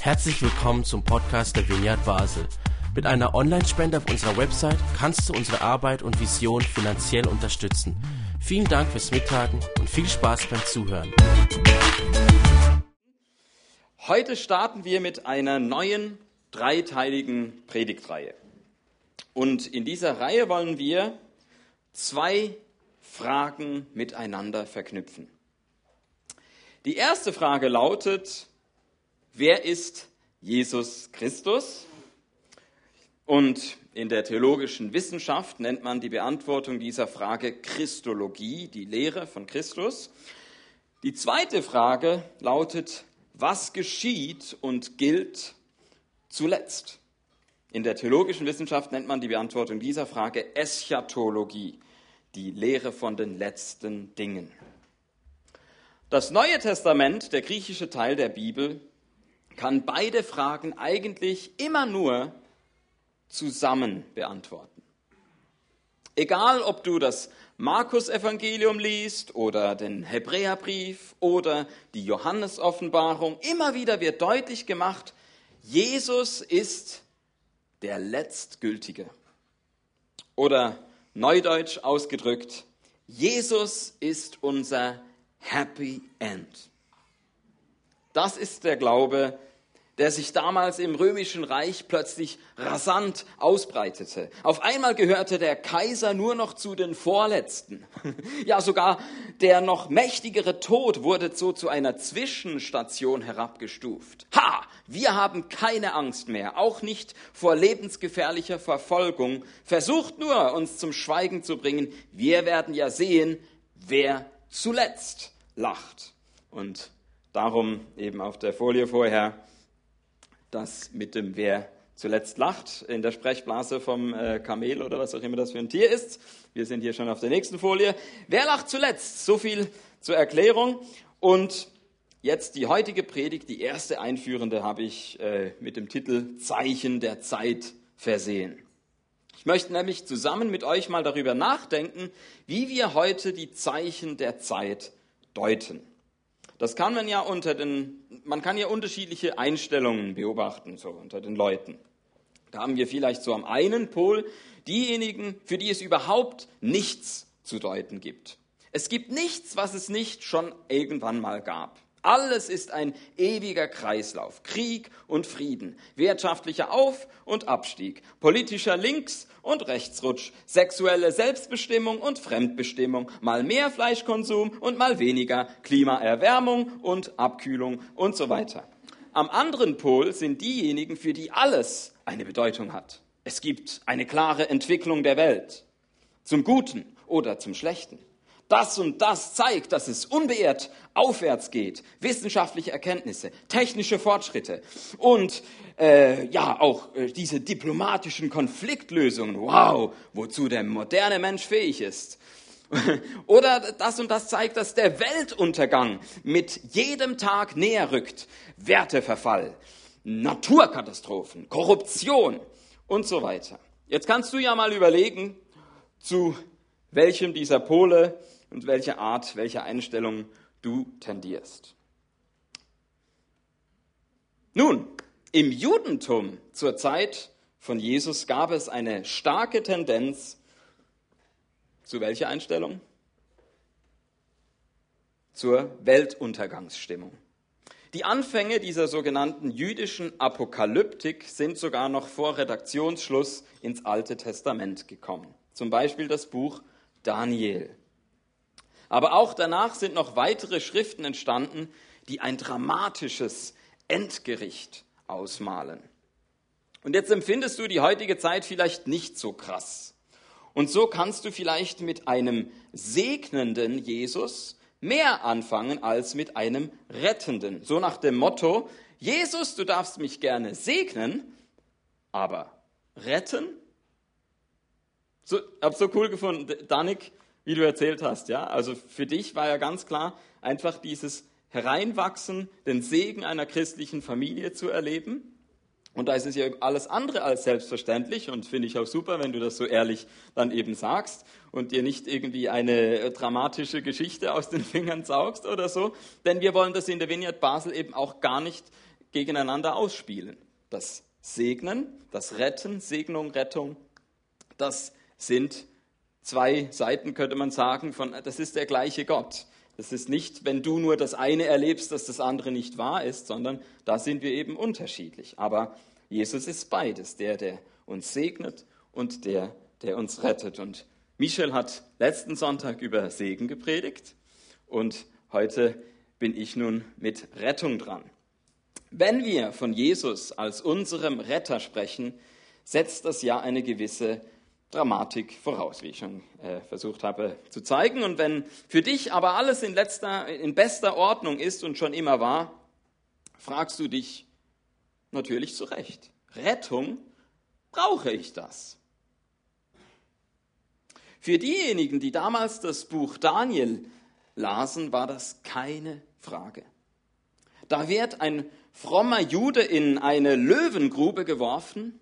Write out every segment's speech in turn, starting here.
Herzlich willkommen zum Podcast der Vineyard Basel. Mit einer Online-Spende auf unserer Website kannst du unsere Arbeit und Vision finanziell unterstützen. Vielen Dank fürs Mittagen und viel Spaß beim Zuhören. Heute starten wir mit einer neuen dreiteiligen Predigtreihe. Und in dieser Reihe wollen wir zwei Fragen miteinander verknüpfen. Die erste Frage lautet, wer ist Jesus Christus? Und in der theologischen Wissenschaft nennt man die Beantwortung dieser Frage Christologie, die Lehre von Christus. Die zweite Frage lautet, was geschieht und gilt zuletzt? In der theologischen Wissenschaft nennt man die Beantwortung dieser Frage Eschatologie, die Lehre von den letzten Dingen. Das Neue Testament, der griechische Teil der Bibel, kann beide Fragen eigentlich immer nur zusammen beantworten. Egal, ob du das Markus-Evangelium liest oder den Hebräerbrief oder die Johannes-Offenbarung, immer wieder wird deutlich gemacht, Jesus ist der Letztgültige. Oder neudeutsch ausgedrückt, Jesus ist unser Happy End. Das ist der Glaube, der sich damals im römischen Reich plötzlich rasant ausbreitete. Auf einmal gehörte der Kaiser nur noch zu den Vorletzten. Ja, sogar der noch mächtigere Tod wurde so zu einer Zwischenstation herabgestuft. Ha! Wir haben keine Angst mehr, auch nicht vor lebensgefährlicher Verfolgung. Versucht nur, uns zum Schweigen zu bringen. Wir werden ja sehen, wer zuletzt lacht. Und darum eben auf der Folie vorher das mit dem Wer zuletzt lacht in der Sprechblase vom äh, Kamel oder was auch immer das für ein Tier ist. Wir sind hier schon auf der nächsten Folie. Wer lacht zuletzt? So viel zur Erklärung. Und jetzt die heutige Predigt, die erste einführende, habe ich äh, mit dem Titel Zeichen der Zeit versehen. Ich möchte nämlich zusammen mit euch mal darüber nachdenken, wie wir heute die Zeichen der Zeit deuten. Das kann man ja unter den, man kann ja unterschiedliche Einstellungen beobachten, so unter den Leuten. Da haben wir vielleicht so am einen Pol diejenigen, für die es überhaupt nichts zu deuten gibt. Es gibt nichts, was es nicht schon irgendwann mal gab. Alles ist ein ewiger Kreislauf. Krieg und Frieden, wirtschaftlicher Auf- und Abstieg, politischer Links- und Rechtsrutsch, sexuelle Selbstbestimmung und Fremdbestimmung, mal mehr Fleischkonsum und mal weniger, Klimaerwärmung und Abkühlung und so weiter. Am anderen Pol sind diejenigen, für die alles eine Bedeutung hat. Es gibt eine klare Entwicklung der Welt, zum Guten oder zum Schlechten. Das und das zeigt, dass es unbeirrt aufwärts geht. Wissenschaftliche Erkenntnisse, technische Fortschritte und äh, ja auch äh, diese diplomatischen Konfliktlösungen. Wow, wozu der moderne Mensch fähig ist. Oder das und das zeigt, dass der Weltuntergang mit jedem Tag näher rückt. Werteverfall, Naturkatastrophen, Korruption und so weiter. Jetzt kannst du ja mal überlegen, zu welchem dieser Pole und welche Art, welche Einstellung du tendierst. Nun, im Judentum zur Zeit von Jesus gab es eine starke Tendenz zu welcher Einstellung? Zur Weltuntergangsstimmung. Die Anfänge dieser sogenannten jüdischen Apokalyptik sind sogar noch vor Redaktionsschluss ins Alte Testament gekommen. Zum Beispiel das Buch Daniel. Aber auch danach sind noch weitere Schriften entstanden, die ein dramatisches Endgericht ausmalen. Und jetzt empfindest du die heutige Zeit vielleicht nicht so krass. Und so kannst du vielleicht mit einem segnenden Jesus mehr anfangen als mit einem rettenden. So nach dem Motto, Jesus, du darfst mich gerne segnen, aber retten? So, hab so cool gefunden, Danik, wie du erzählt hast, ja. Also für dich war ja ganz klar, einfach dieses Hereinwachsen, den Segen einer christlichen Familie zu erleben. Und da ist es ja alles andere als selbstverständlich und finde ich auch super, wenn du das so ehrlich dann eben sagst und dir nicht irgendwie eine dramatische Geschichte aus den Fingern saugst oder so. Denn wir wollen das in der Vineyard Basel eben auch gar nicht gegeneinander ausspielen. Das Segnen, das Retten, Segnung, Rettung, das sind zwei Seiten, könnte man sagen, von, das ist der gleiche Gott. Das ist nicht, wenn du nur das eine erlebst, dass das andere nicht wahr ist, sondern da sind wir eben unterschiedlich. Aber Jesus ist beides, der, der uns segnet und der, der uns rettet. Und Michel hat letzten Sonntag über Segen gepredigt und heute bin ich nun mit Rettung dran. Wenn wir von Jesus als unserem Retter sprechen, setzt das ja eine gewisse Dramatik voraus, wie ich schon äh, versucht habe zu zeigen. Und wenn für dich aber alles in, letzter, in bester Ordnung ist und schon immer war, fragst du dich natürlich zu Recht. Rettung, brauche ich das? Für diejenigen, die damals das Buch Daniel lasen, war das keine Frage. Da wird ein frommer Jude in eine Löwengrube geworfen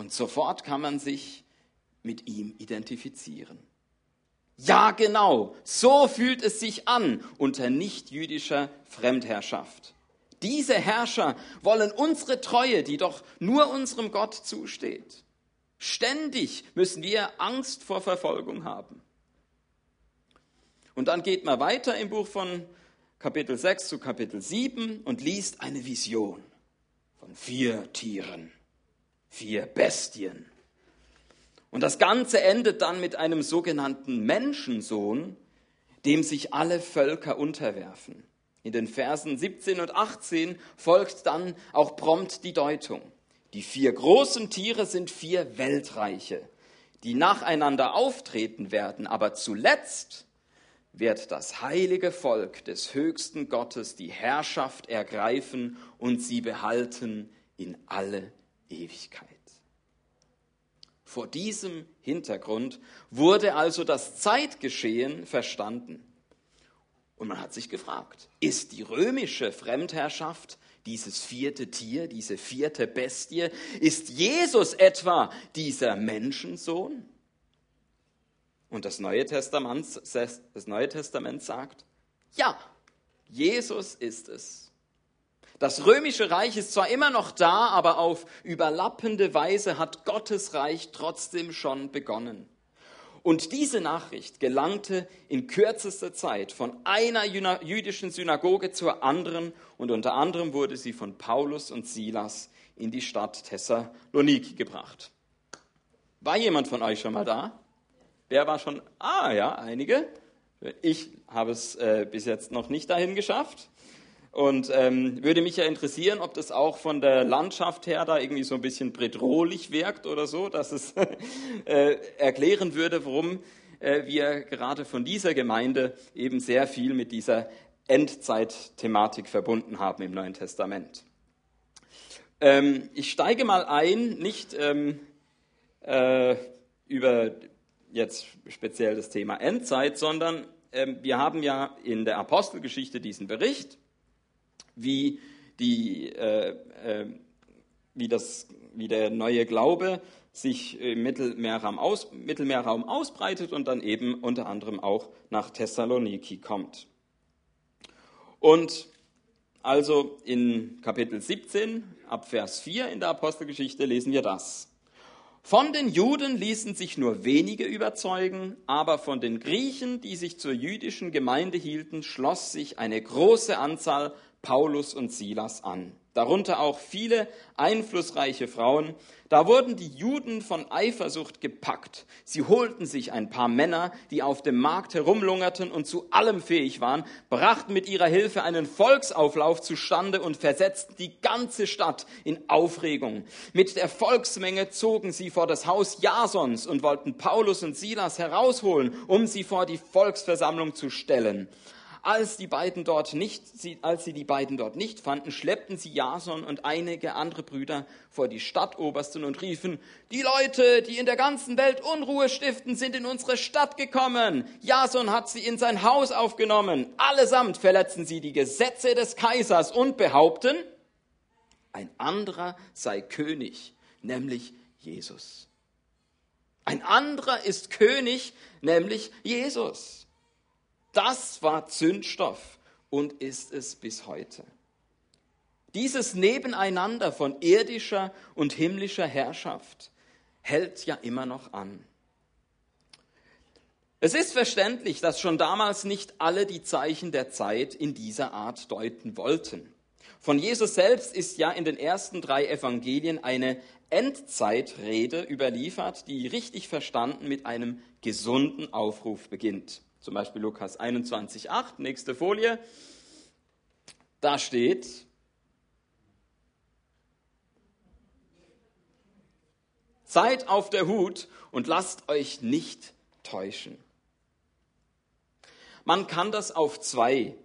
und sofort kann man sich mit ihm identifizieren. Ja, genau, so fühlt es sich an unter nichtjüdischer Fremdherrschaft. Diese Herrscher wollen unsere Treue, die doch nur unserem Gott zusteht. Ständig müssen wir Angst vor Verfolgung haben. Und dann geht man weiter im Buch von Kapitel 6 zu Kapitel 7 und liest eine Vision von vier Tieren vier Bestien. Und das Ganze endet dann mit einem sogenannten Menschensohn, dem sich alle Völker unterwerfen. In den Versen 17 und 18 folgt dann auch prompt die Deutung. Die vier großen Tiere sind vier Weltreiche, die nacheinander auftreten werden, aber zuletzt wird das heilige Volk des höchsten Gottes die Herrschaft ergreifen und sie behalten in alle Ewigkeit. Vor diesem Hintergrund wurde also das Zeitgeschehen verstanden. Und man hat sich gefragt, ist die römische Fremdherrschaft dieses vierte Tier, diese vierte Bestie, ist Jesus etwa dieser Menschensohn? Und das Neue Testament, das Neue Testament sagt, ja, Jesus ist es. Das römische Reich ist zwar immer noch da, aber auf überlappende Weise hat Gottes Reich trotzdem schon begonnen. Und diese Nachricht gelangte in kürzester Zeit von einer jüdischen Synagoge zur anderen und unter anderem wurde sie von Paulus und Silas in die Stadt Thessaloniki gebracht. War jemand von euch schon mal da? Wer war schon? Ah ja, einige. Ich habe es äh, bis jetzt noch nicht dahin geschafft. Und ähm, würde mich ja interessieren, ob das auch von der Landschaft her da irgendwie so ein bisschen bedrohlich wirkt oder so, dass es äh, erklären würde, warum äh, wir gerade von dieser Gemeinde eben sehr viel mit dieser Endzeit-Thematik verbunden haben im Neuen Testament. Ähm, ich steige mal ein, nicht ähm, äh, über jetzt speziell das Thema Endzeit, sondern ähm, wir haben ja in der Apostelgeschichte diesen Bericht wie, die, äh, äh, wie, das, wie der neue Glaube sich im Mittelmeerraum, aus, Mittelmeerraum ausbreitet und dann eben unter anderem auch nach Thessaloniki kommt. Und also in Kapitel 17 ab Vers 4 in der Apostelgeschichte lesen wir das. Von den Juden ließen sich nur wenige überzeugen, aber von den Griechen, die sich zur jüdischen Gemeinde hielten, schloss sich eine große Anzahl Paulus und Silas an. Darunter auch viele einflussreiche Frauen. Da wurden die Juden von Eifersucht gepackt. Sie holten sich ein paar Männer, die auf dem Markt herumlungerten und zu allem fähig waren, brachten mit ihrer Hilfe einen Volksauflauf zustande und versetzten die ganze Stadt in Aufregung. Mit der Volksmenge zogen sie vor das Haus Jasons und wollten Paulus und Silas herausholen, um sie vor die Volksversammlung zu stellen. Als, die beiden dort nicht, als sie die beiden dort nicht fanden, schleppten sie Jason und einige andere Brüder vor die Stadtobersten und riefen, die Leute, die in der ganzen Welt Unruhe stiften, sind in unsere Stadt gekommen. Jason hat sie in sein Haus aufgenommen. Allesamt verletzen sie die Gesetze des Kaisers und behaupten, ein anderer sei König, nämlich Jesus. Ein anderer ist König, nämlich Jesus. Das war Zündstoff und ist es bis heute. Dieses Nebeneinander von irdischer und himmlischer Herrschaft hält ja immer noch an. Es ist verständlich, dass schon damals nicht alle die Zeichen der Zeit in dieser Art deuten wollten. Von Jesus selbst ist ja in den ersten drei Evangelien eine Endzeitrede überliefert, die richtig verstanden mit einem gesunden Aufruf beginnt. Zum Beispiel Lukas 21,8, nächste Folie. Da steht, Seid auf der Hut und lasst euch nicht täuschen. Man kann das auf zwei,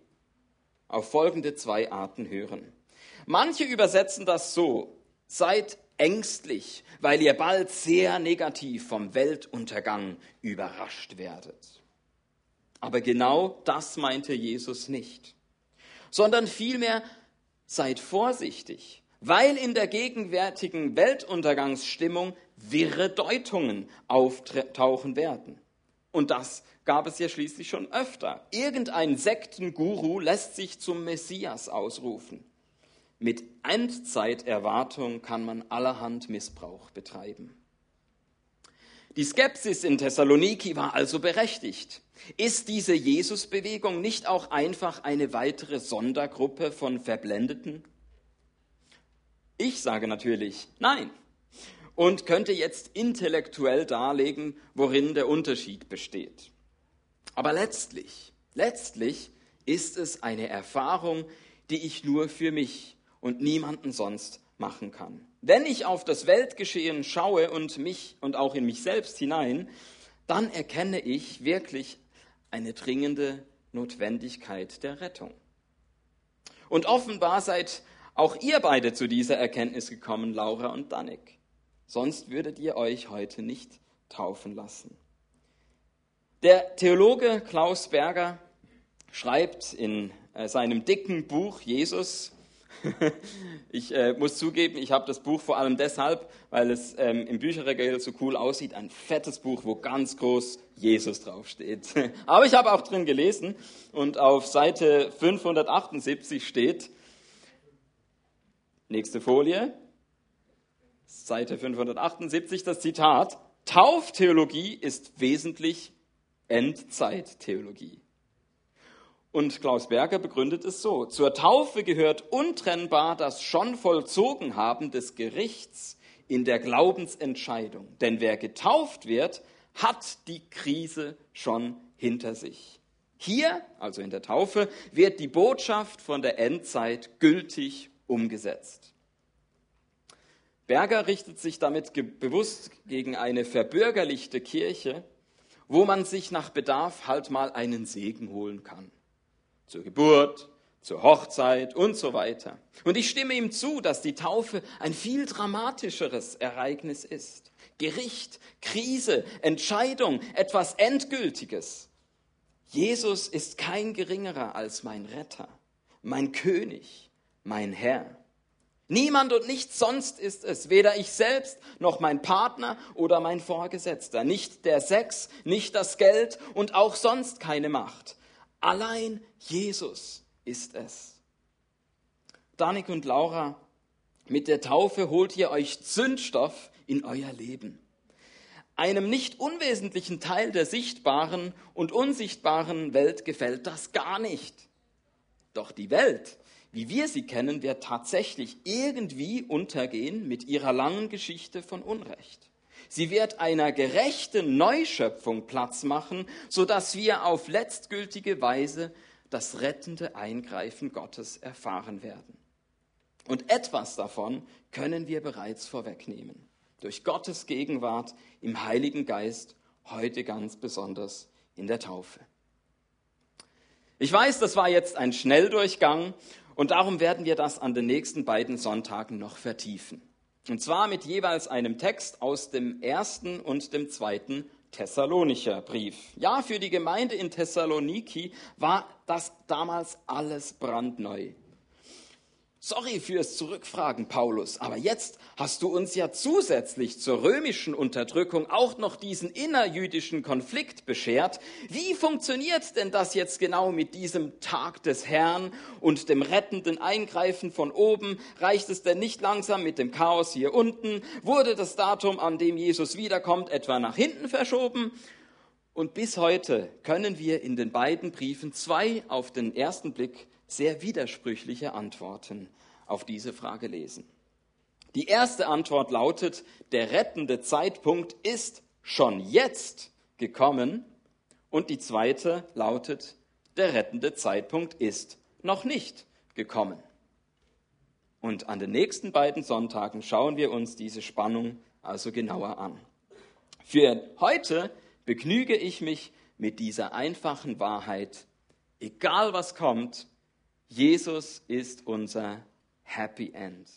auf folgende zwei Arten hören. Manche übersetzen das so, seid ängstlich, weil ihr bald sehr negativ vom Weltuntergang überrascht werdet. Aber genau das meinte Jesus nicht, sondern vielmehr seid vorsichtig, weil in der gegenwärtigen Weltuntergangsstimmung wirre Deutungen auftauchen werden. Und das gab es ja schließlich schon öfter. Irgendein Sektenguru lässt sich zum Messias ausrufen. Mit Endzeiterwartung kann man allerhand Missbrauch betreiben. Die Skepsis in Thessaloniki war also berechtigt. Ist diese Jesusbewegung nicht auch einfach eine weitere Sondergruppe von Verblendeten? Ich sage natürlich nein und könnte jetzt intellektuell darlegen, worin der Unterschied besteht. Aber letztlich, letztlich ist es eine Erfahrung, die ich nur für mich und niemanden sonst machen kann. Wenn ich auf das Weltgeschehen schaue und mich und auch in mich selbst hinein, dann erkenne ich wirklich eine dringende Notwendigkeit der Rettung. Und offenbar seid auch ihr beide zu dieser Erkenntnis gekommen, Laura und Danik. Sonst würdet ihr euch heute nicht taufen lassen. Der Theologe Klaus Berger schreibt in äh, seinem dicken Buch Jesus, ich äh, muss zugeben, ich habe das Buch vor allem deshalb, weil es ähm, im Bücherregal so cool aussieht. Ein fettes Buch, wo ganz groß Jesus draufsteht. Aber ich habe auch drin gelesen und auf Seite 578 steht, Nächste Folie. Seite 578, das Zitat. Tauftheologie ist wesentlich Endzeittheologie. Und Klaus Berger begründet es so. Zur Taufe gehört untrennbar das schon vollzogen haben des Gerichts in der Glaubensentscheidung. Denn wer getauft wird, hat die Krise schon hinter sich. Hier, also in der Taufe, wird die Botschaft von der Endzeit gültig umgesetzt. Berger richtet sich damit bewusst gegen eine verbürgerlichte Kirche, wo man sich nach Bedarf halt mal einen Segen holen kann. Zur Geburt, zur Hochzeit und so weiter. Und ich stimme ihm zu, dass die Taufe ein viel dramatischeres Ereignis ist. Gericht, Krise, Entscheidung, etwas Endgültiges. Jesus ist kein geringerer als mein Retter, mein König, mein Herr. Niemand und nichts sonst ist es, weder ich selbst noch mein Partner oder mein Vorgesetzter, nicht der Sex, nicht das Geld und auch sonst keine Macht. Allein Jesus ist es. Danik und Laura, mit der Taufe holt ihr euch Zündstoff in euer Leben. Einem nicht unwesentlichen Teil der sichtbaren und unsichtbaren Welt gefällt das gar nicht. Doch die Welt, wie wir sie kennen, wird tatsächlich irgendwie untergehen mit ihrer langen Geschichte von Unrecht. Sie wird einer gerechten Neuschöpfung Platz machen, sodass wir auf letztgültige Weise das rettende Eingreifen Gottes erfahren werden. Und etwas davon können wir bereits vorwegnehmen. Durch Gottes Gegenwart im Heiligen Geist, heute ganz besonders in der Taufe. Ich weiß, das war jetzt ein Schnelldurchgang und darum werden wir das an den nächsten beiden Sonntagen noch vertiefen. Und zwar mit jeweils einem Text aus dem ersten und dem zweiten Thessalonicher Brief. Ja, für die Gemeinde in Thessaloniki war das damals alles brandneu. Sorry fürs Zurückfragen, Paulus, aber jetzt hast du uns ja zusätzlich zur römischen Unterdrückung auch noch diesen innerjüdischen Konflikt beschert. Wie funktioniert denn das jetzt genau mit diesem Tag des Herrn und dem rettenden Eingreifen von oben? Reicht es denn nicht langsam mit dem Chaos hier unten? Wurde das Datum, an dem Jesus wiederkommt, etwa nach hinten verschoben? Und bis heute können wir in den beiden Briefen zwei auf den ersten Blick sehr widersprüchliche Antworten auf diese Frage lesen. Die erste Antwort lautet, der rettende Zeitpunkt ist schon jetzt gekommen. Und die zweite lautet, der rettende Zeitpunkt ist noch nicht gekommen. Und an den nächsten beiden Sonntagen schauen wir uns diese Spannung also genauer an. Für heute begnüge ich mich mit dieser einfachen Wahrheit, egal was kommt, Jesus ist unser Happy End.